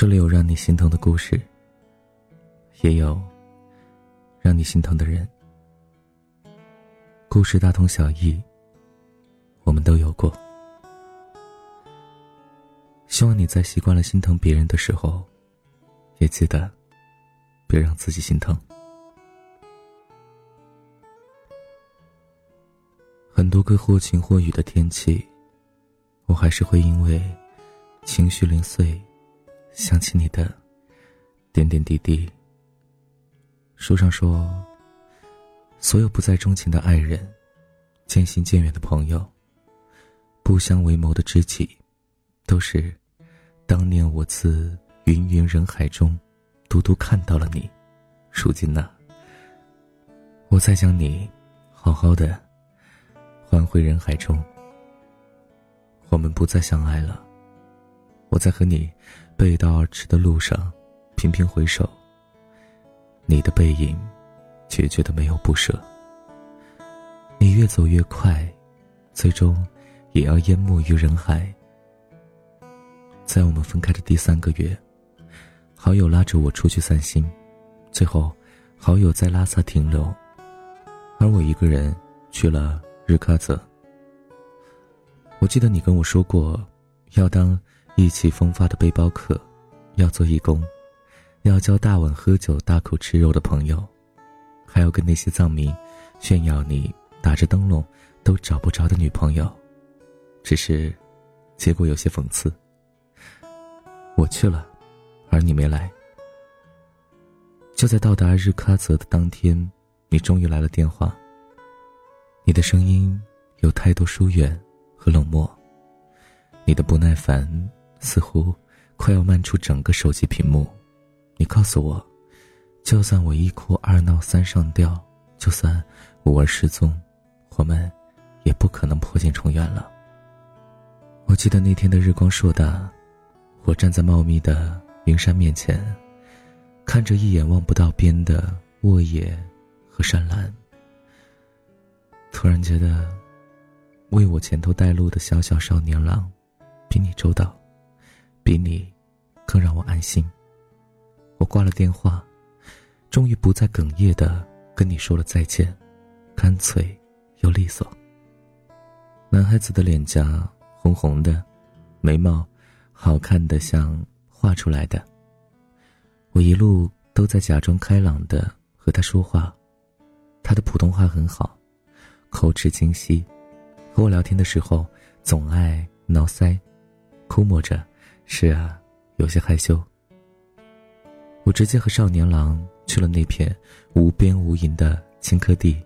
这里有让你心疼的故事，也有让你心疼的人。故事大同小异，我们都有过。希望你在习惯了心疼别人的时候，也记得别让自己心疼。很多个或晴或雨的天气，我还是会因为情绪零碎。想起你的点点滴滴。书上说，所有不再钟情的爱人，渐行渐远的朋友，不相为谋的知己，都是当年我自芸芸人海中，独独看到了你。如今呢，我再将你好好的还回人海中。我们不再相爱了。我在和你背道而驰的路上，频频回首。你的背影，决绝的没有不舍。你越走越快，最终也要淹没于人海。在我们分开的第三个月，好友拉着我出去散心，最后好友在拉萨停留，而我一个人去了日喀则。我记得你跟我说过，要当。意气风发的背包客，要做义工，要交大碗喝酒、大口吃肉的朋友，还要跟那些藏民炫耀你打着灯笼都找不着的女朋友。只是，结果有些讽刺。我去了，而你没来。就在到达日喀则的当天，你终于来了电话。你的声音有太多疏远和冷漠，你的不耐烦。似乎快要漫出整个手机屏幕。你告诉我，就算我一哭二闹三上吊，就算五儿失踪，我们也不可能破镜重圆了。我记得那天的日光硕大，我站在茂密的云山面前，看着一眼望不到边的沃野和山岚，突然觉得，为我前头带路的小小少年郎，比你周到。比你更让我安心。我挂了电话，终于不再哽咽的跟你说了再见，干脆又利索。男孩子的脸颊红红的，眉毛好看的像画出来的。我一路都在假装开朗的和他说话，他的普通话很好，口齿清晰，和我聊天的时候总爱挠腮，哭摸着。是啊，有些害羞。我直接和少年郎去了那片无边无垠的青稞地。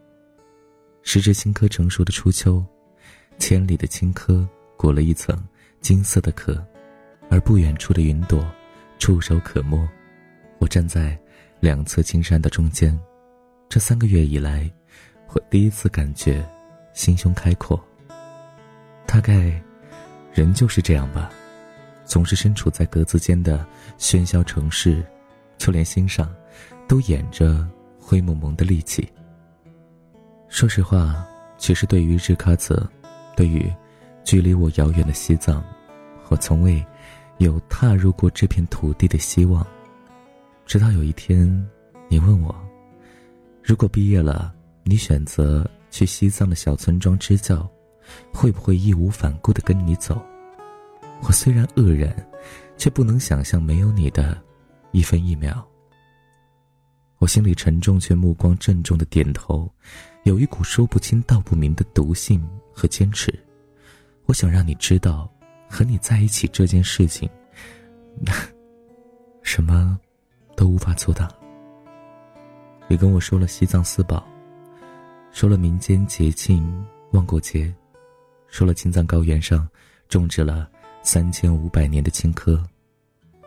时值青稞成熟的初秋，千里的青稞裹了一层金色的壳，而不远处的云朵触手可摸。我站在两侧青山的中间，这三个月以来，我第一次感觉心胸开阔。大概，人就是这样吧。总是身处在格子间的喧嚣城市，就连心上，都掩着灰蒙蒙的戾气。说实话，其实对于日喀则，对于距离我遥远的西藏，我从未有踏入过这片土地的希望。直到有一天，你问我，如果毕业了，你选择去西藏的小村庄支教，会不会义无反顾的跟你走？我虽然愕然，却不能想象没有你的一分一秒。我心里沉重，却目光郑重的点头，有一股说不清道不明的毒性和坚持。我想让你知道，和你在一起这件事情，什么都无法阻挡。你跟我说了西藏四宝，说了民间节庆望过节，说了青藏高原上种植了。三千五百年的青稞，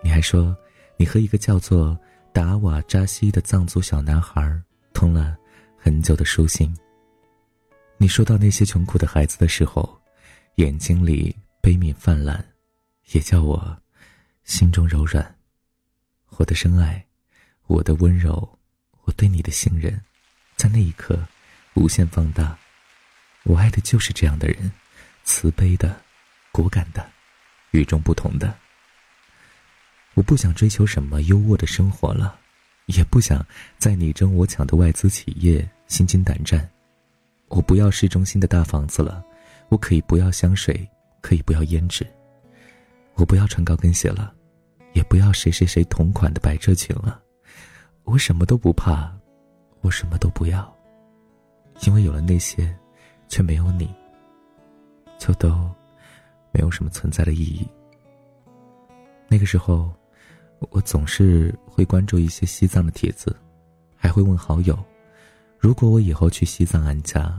你还说，你和一个叫做达瓦扎西的藏族小男孩通了很久的书信。你说到那些穷苦的孩子的时候，眼睛里悲悯泛滥，也叫我心中柔软。我的深爱，我的温柔，我对你的信任，在那一刻无限放大。我爱的就是这样的人，慈悲的，果敢的。与众不同的，我不想追求什么优渥的生活了，也不想在你争我抢的外资企业心惊胆战。我不要市中心的大房子了，我可以不要香水，可以不要胭脂。我不要穿高跟鞋了，也不要谁谁谁同款的百褶裙了。我什么都不怕，我什么都不要，因为有了那些，却没有你，就都没有什么存在的意义。那个时候。我总是会关注一些西藏的帖子，还会问好友：“如果我以后去西藏安家，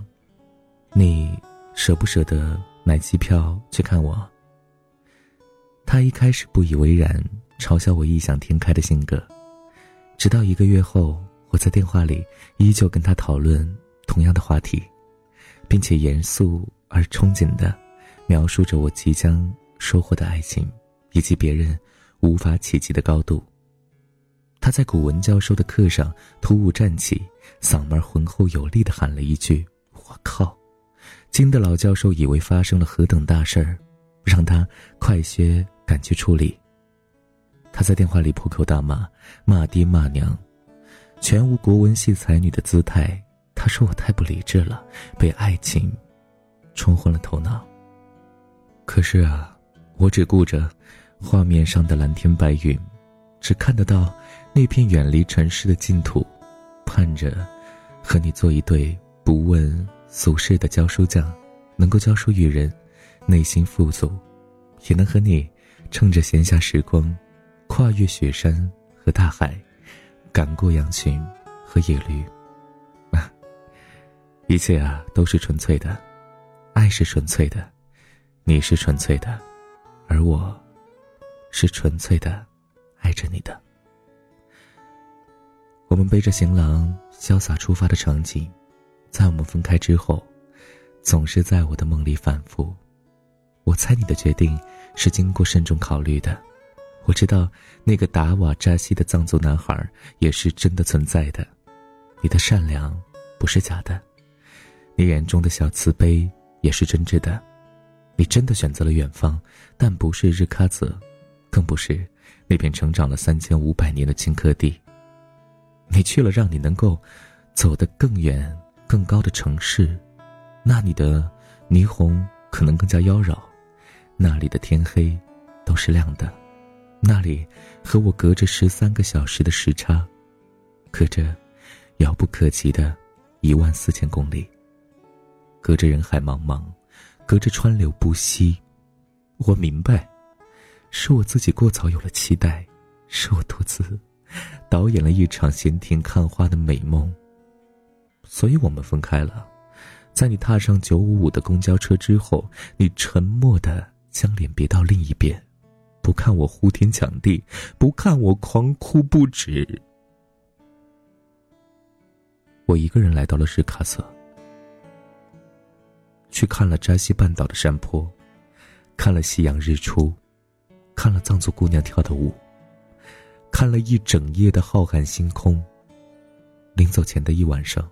你舍不舍得买机票去看我？”他一开始不以为然，嘲笑我异想天开的性格，直到一个月后，我在电话里依旧跟他讨论同样的话题，并且严肃而憧憬的描述着我即将收获的爱情，以及别人。无法企及的高度。他在古文教授的课上突兀站起，嗓门浑厚有力的喊了一句：“我靠！”惊得老教授以为发生了何等大事儿，让他快些赶去处理。他在电话里破口大骂，骂爹骂娘，全无国文系才女的姿态。他说我太不理智了，被爱情冲昏了头脑。可是啊，我只顾着。画面上的蓝天白云，只看得到那片远离尘世的净土，盼着和你做一对不问俗世的教书匠，能够教书育人，内心富足，也能和你趁着闲暇时光，跨越雪山和大海，赶过羊群和野驴。啊，一切啊都是纯粹的，爱是纯粹的，你是纯粹的，而我。是纯粹的，爱着你的。我们背着行囊潇洒出发的场景，在我们分开之后，总是在我的梦里反复。我猜你的决定是经过慎重考虑的。我知道那个达瓦扎西的藏族男孩也是真的存在的。你的善良不是假的，你眼中的小慈悲也是真挚的。你真的选择了远方，但不是日喀则。更不是那片成长了三千五百年的青稞地。你去了让你能够走得更远、更高的城市，那里的霓虹可能更加妖娆，那里的天黑都是亮的，那里和我隔着十三个小时的时差，隔着遥不可及的一万四千公里，隔着人海茫茫，隔着川流不息。我明白。是我自己过早有了期待，是我独自 导演了一场闲庭看花的美梦。所以我们分开了。在你踏上九五五的公交车之后，你沉默的将脸别到另一边，不看我呼天抢地，不看我狂哭不止。我一个人来到了日喀则，去看了扎西半岛的山坡，看了夕阳日出。看了藏族姑娘跳的舞，看了一整夜的浩瀚星空。临走前的一晚上，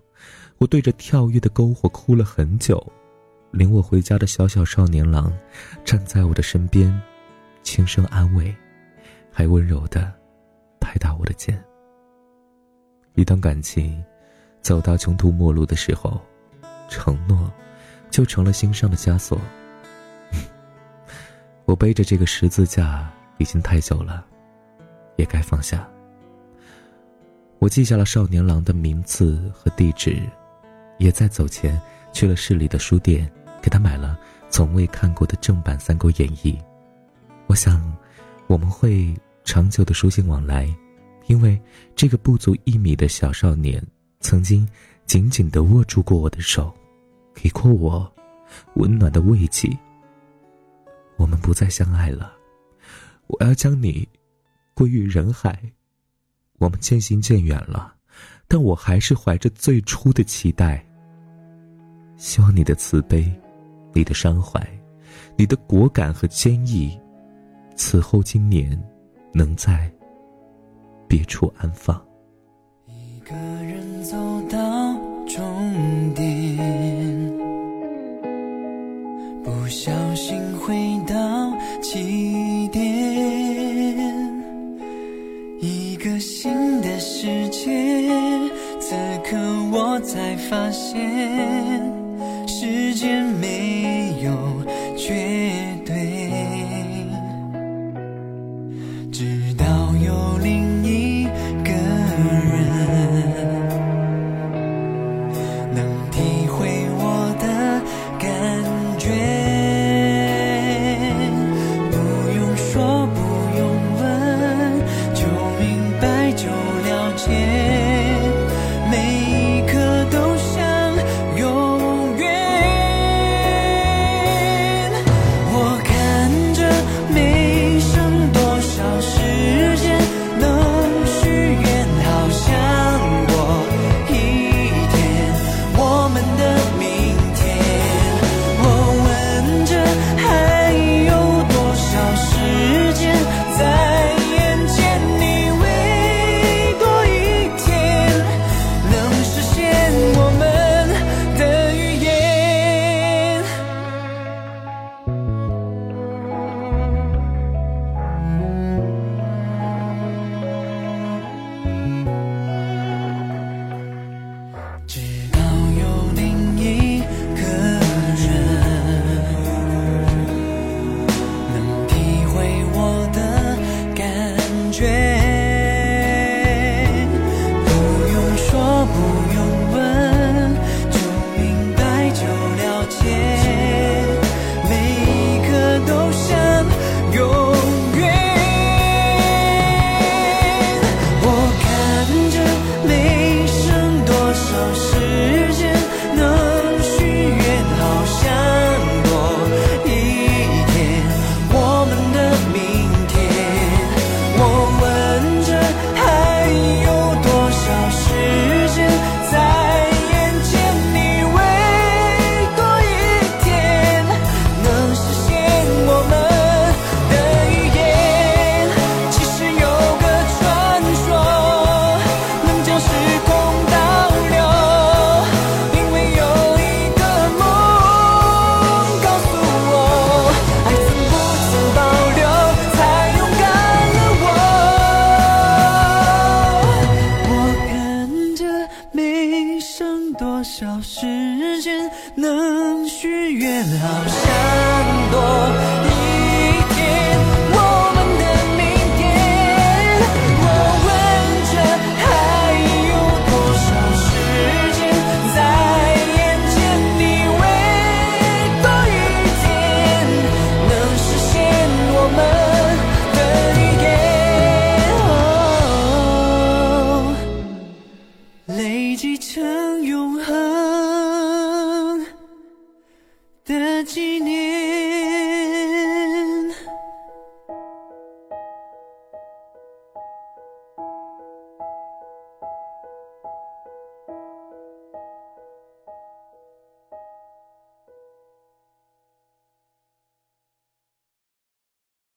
我对着跳跃的篝火哭了很久。领我回家的小小少年郎，站在我的身边，轻声安慰，还温柔的拍打我的肩。一段感情走到穷途末路的时候，承诺就成了心上的枷锁。我背着这个十字架已经太久了，也该放下。我记下了少年郎的名字和地址，也在走前去了市里的书店，给他买了从未看过的正版《三国演义》。我想，我们会长久的书信往来，因为这个不足一米的小少年，曾经紧紧的握住过我的手，给过我温暖的慰藉。我们不再相爱了，我要将你归于人海。我们渐行渐远了，但我还是怀着最初的期待。希望你的慈悲，你的伤怀，你的果敢和坚毅，此后今年能在别处安放。一个人走到终点。不小心回到起点一个新的世界此刻我才发现。时间，能许愿，好想多。一